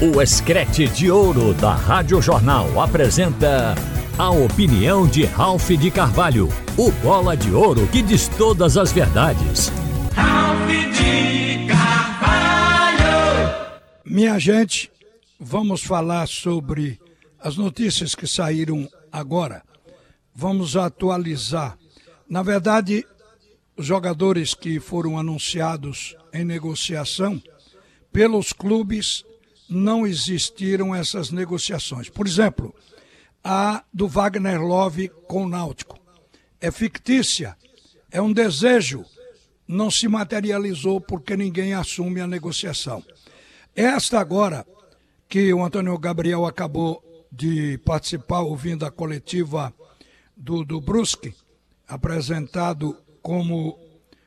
O Escrete de Ouro da Rádio Jornal apresenta a opinião de Ralph de Carvalho, o bola de ouro que diz todas as verdades. Ralph de Carvalho! Minha gente, vamos falar sobre as notícias que saíram agora. Vamos atualizar. Na verdade, os jogadores que foram anunciados em negociação pelos clubes não existiram essas negociações. Por exemplo, a do Wagner Love com o Náutico. É fictícia, é um desejo, não se materializou porque ninguém assume a negociação. Esta agora, que o Antônio Gabriel acabou de participar, ouvindo a coletiva do, do Brusque, apresentado como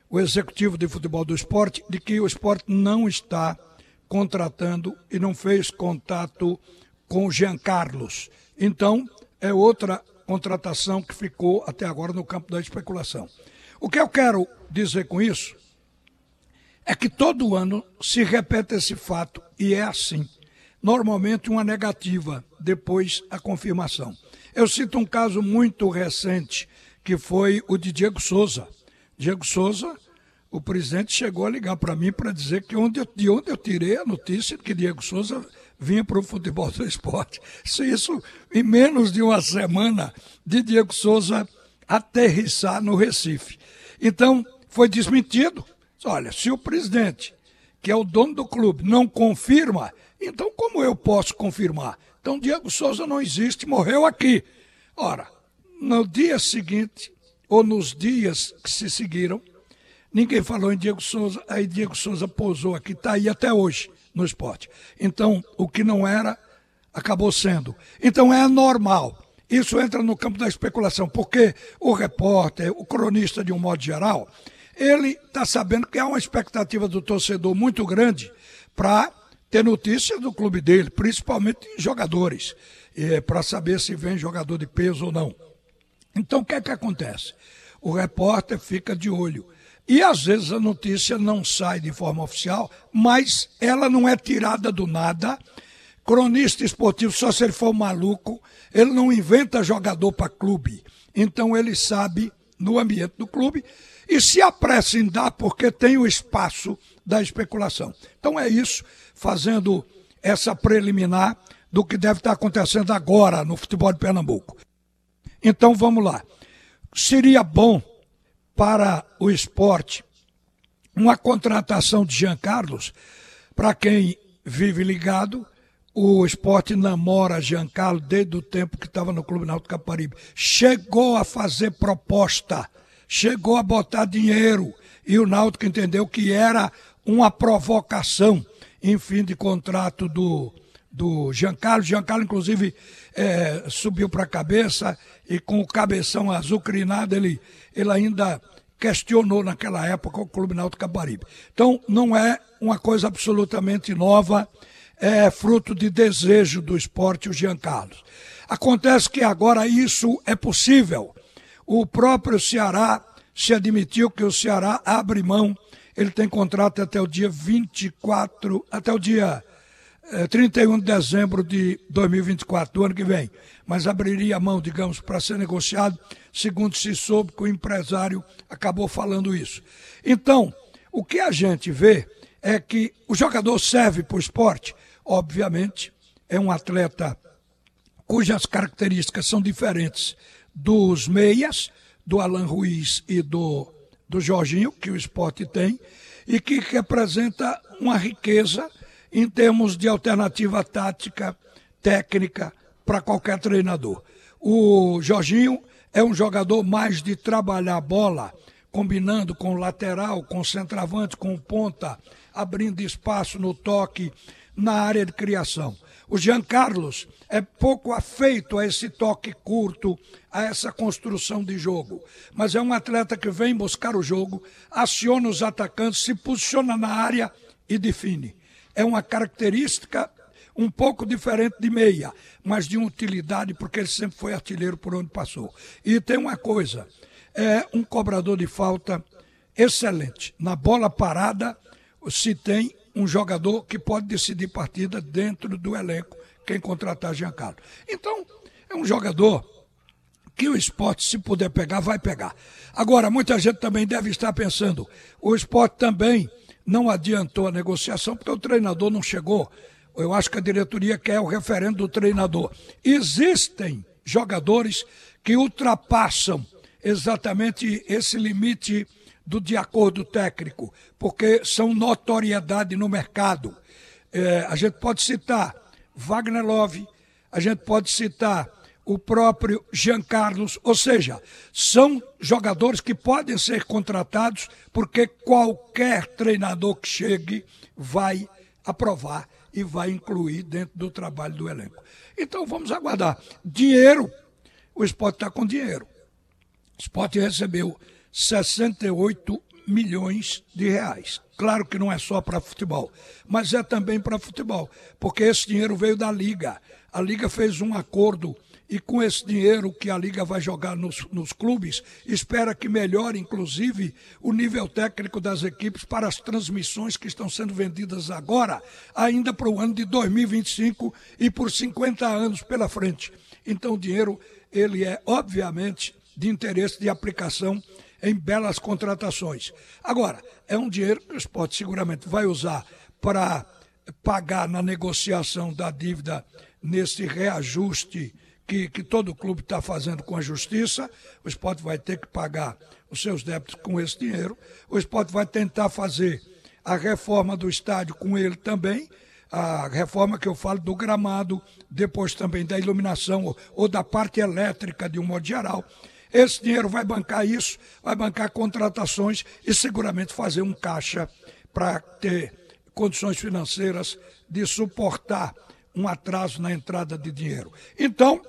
o executivo de futebol do esporte, de que o esporte não está contratando e não fez contato com Jean Carlos. Então, é outra contratação que ficou até agora no campo da especulação. O que eu quero dizer com isso é que todo ano se repete esse fato e é assim. Normalmente uma negativa, depois a confirmação. Eu cito um caso muito recente, que foi o de Diego Souza. Diego Souza o presidente chegou a ligar para mim para dizer que onde eu, de onde eu tirei a notícia que Diego Souza vinha para o futebol do esporte. Se isso, em menos de uma semana, de Diego Souza aterrissar no Recife. Então, foi desmentido. Olha, se o presidente, que é o dono do clube, não confirma, então como eu posso confirmar? Então, Diego Souza não existe, morreu aqui. Ora, no dia seguinte, ou nos dias que se seguiram, Ninguém falou em Diego Souza, aí Diego Souza pousou aqui, está aí até hoje no esporte. Então, o que não era, acabou sendo. Então é normal. Isso entra no campo da especulação, porque o repórter, o cronista de um modo geral, ele está sabendo que há uma expectativa do torcedor muito grande para ter notícias do clube dele, principalmente jogadores, é, para saber se vem jogador de peso ou não. Então o que é que acontece? O repórter fica de olho e às vezes a notícia não sai de forma oficial, mas ela não é tirada do nada. Cronista esportivo, só se ele for maluco, ele não inventa jogador para clube. Então ele sabe no ambiente do clube e se apressa em dar porque tem o espaço da especulação. Então é isso, fazendo essa preliminar do que deve estar acontecendo agora no futebol de Pernambuco. Então vamos lá. Seria bom para o esporte uma contratação de Jean Carlos. Para quem vive ligado, o esporte namora Jean Carlos desde o tempo que estava no Clube Náutico Caparibe. Chegou a fazer proposta, chegou a botar dinheiro e o Náutico entendeu que era uma provocação em fim de contrato do, do Giancarlo. Giancarlo, inclusive, é, subiu para a cabeça e com o cabeção azucrinado, ele, ele ainda questionou naquela época o Clube Náutico Caparibe. Então, não é uma coisa absolutamente nova, é fruto de desejo do esporte, o Giancarlo. Acontece que agora isso é possível. O próprio Ceará se admitiu que o Ceará abre mão, ele tem contrato até o dia 24, até o dia é, 31 de dezembro de 2024, do ano que vem, mas abriria a mão, digamos, para ser negociado, segundo se soube que o empresário acabou falando isso. Então, o que a gente vê é que o jogador serve para o esporte, obviamente, é um atleta cujas características são diferentes dos meias, do Alan Ruiz e do, do Jorginho, que o esporte tem, e que representa uma riqueza em termos de alternativa tática, técnica para qualquer treinador. O Jorginho é um jogador mais de trabalhar a bola, combinando com o lateral, com o centroavante, com o ponta, abrindo espaço no toque na área de criação. O Jean Carlos é pouco afeito a esse toque curto, a essa construção de jogo, mas é um atleta que vem buscar o jogo, aciona os atacantes, se posiciona na área e define é uma característica um pouco diferente de meia, mas de utilidade, porque ele sempre foi artilheiro por onde passou. E tem uma coisa: é um cobrador de falta excelente. Na bola parada, se tem um jogador que pode decidir partida dentro do elenco, quem contratar Giancarlo. Então, é um jogador que o esporte, se puder pegar, vai pegar. Agora, muita gente também deve estar pensando, o esporte também não adiantou a negociação porque o treinador não chegou. Eu acho que a diretoria quer o referendo do treinador. Existem jogadores que ultrapassam exatamente esse limite do de acordo técnico, porque são notoriedade no mercado. É, a gente pode citar Wagner Love, a gente pode citar o próprio Jean Carlos, ou seja, são jogadores que podem ser contratados porque qualquer treinador que chegue vai aprovar e vai incluir dentro do trabalho do elenco. Então vamos aguardar. Dinheiro, o esporte está com dinheiro. O esporte recebeu 68 milhões de reais. Claro que não é só para futebol, mas é também para futebol, porque esse dinheiro veio da Liga. A Liga fez um acordo e com esse dinheiro que a Liga vai jogar nos, nos, clubes, espera que melhore, inclusive, o nível técnico das equipes para as transmissões que estão sendo vendidas agora, ainda para o ano de 2025 e por 50 anos pela frente. Então, o dinheiro, ele é, obviamente, de interesse de aplicação em belas contratações. Agora, é um dinheiro que o esporte seguramente vai usar para pagar na negociação da dívida nesse reajuste que, que todo clube está fazendo com a justiça. O esporte vai ter que pagar os seus débitos com esse dinheiro. O esporte vai tentar fazer a reforma do estádio com ele também. A reforma que eu falo do gramado, depois também da iluminação ou, ou da parte elétrica de um modo geral. Esse dinheiro vai bancar isso, vai bancar contratações e seguramente fazer um caixa para ter condições financeiras de suportar um atraso na entrada de dinheiro. Então,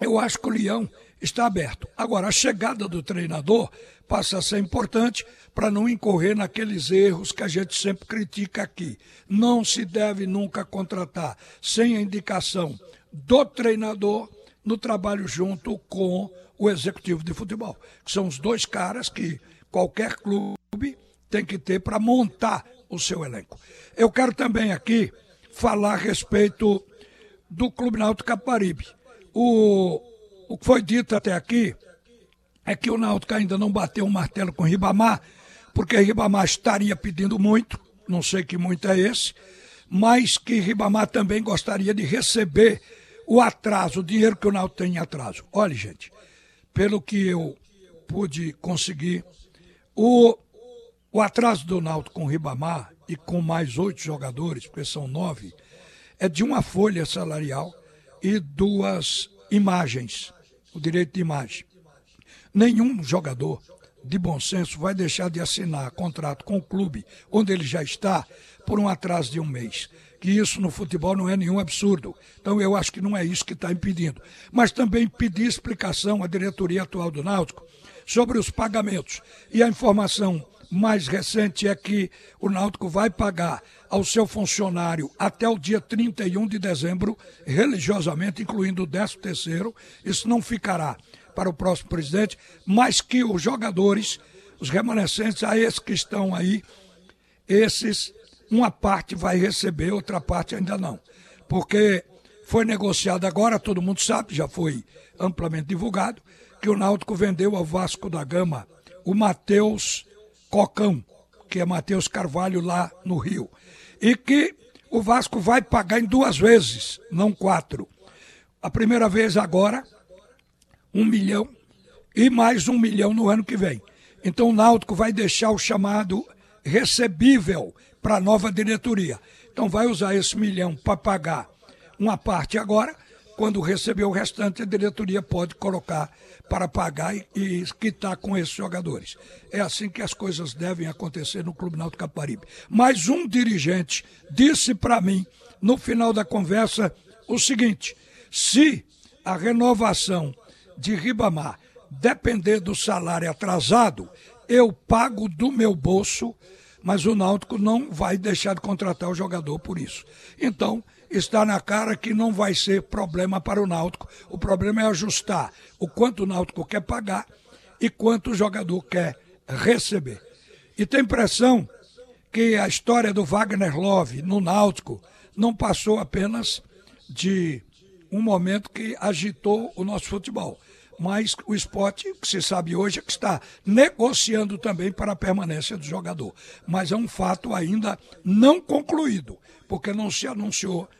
eu acho que o Leão está aberto. Agora, a chegada do treinador passa a ser importante para não incorrer naqueles erros que a gente sempre critica aqui. Não se deve nunca contratar sem a indicação do treinador no trabalho junto com o executivo de futebol, que são os dois caras que qualquer clube tem que ter para montar o seu elenco. Eu quero também aqui falar a respeito do Clube Náutico Caparibe. O, o que foi dito até aqui é que o Náutico ainda não bateu um martelo com o Ribamar, porque Ribamar estaria pedindo muito, não sei que muito é esse, mas que Ribamar também gostaria de receber o atraso, o dinheiro que o Náutico tem em atraso. Olha, gente, pelo que eu pude conseguir, o, o atraso do Náutico com o Ribamar e com mais oito jogadores, porque são nove, é de uma folha salarial e duas imagens, o direito de imagem. Nenhum jogador de bom senso vai deixar de assinar contrato com o clube onde ele já está por um atraso de um mês que isso no futebol não é nenhum absurdo. Então eu acho que não é isso que está impedindo. Mas também pedir explicação à diretoria atual do Náutico sobre os pagamentos. E a informação mais recente é que o Náutico vai pagar ao seu funcionário até o dia 31 de dezembro, religiosamente, incluindo o 13 terceiro. Isso não ficará para o próximo presidente, mas que os jogadores, os remanescentes, a esses que estão aí, esses uma parte vai receber, outra parte ainda não. Porque foi negociado agora, todo mundo sabe, já foi amplamente divulgado, que o Náutico vendeu ao Vasco da Gama o Matheus Cocão, que é Matheus Carvalho lá no Rio. E que o Vasco vai pagar em duas vezes, não quatro. A primeira vez agora, um milhão, e mais um milhão no ano que vem. Então o Náutico vai deixar o chamado recebível para a nova diretoria. Então vai usar esse milhão para pagar uma parte agora, quando receber o restante, a diretoria pode colocar para pagar e, e quitar com esses jogadores. É assim que as coisas devem acontecer no Clube Náutico Caparibe. Mas um dirigente disse para mim, no final da conversa, o seguinte: se a renovação de Ribamar depender do salário atrasado, eu pago do meu bolso mas o Náutico não vai deixar de contratar o jogador por isso. Então, está na cara que não vai ser problema para o Náutico. O problema é ajustar o quanto o Náutico quer pagar e quanto o jogador quer receber. E tem pressão que a história do Wagner Love no Náutico não passou apenas de um momento que agitou o nosso futebol. Mas o esporte, que se sabe hoje, é que está negociando também para a permanência do jogador. Mas é um fato ainda não concluído, porque não se anunciou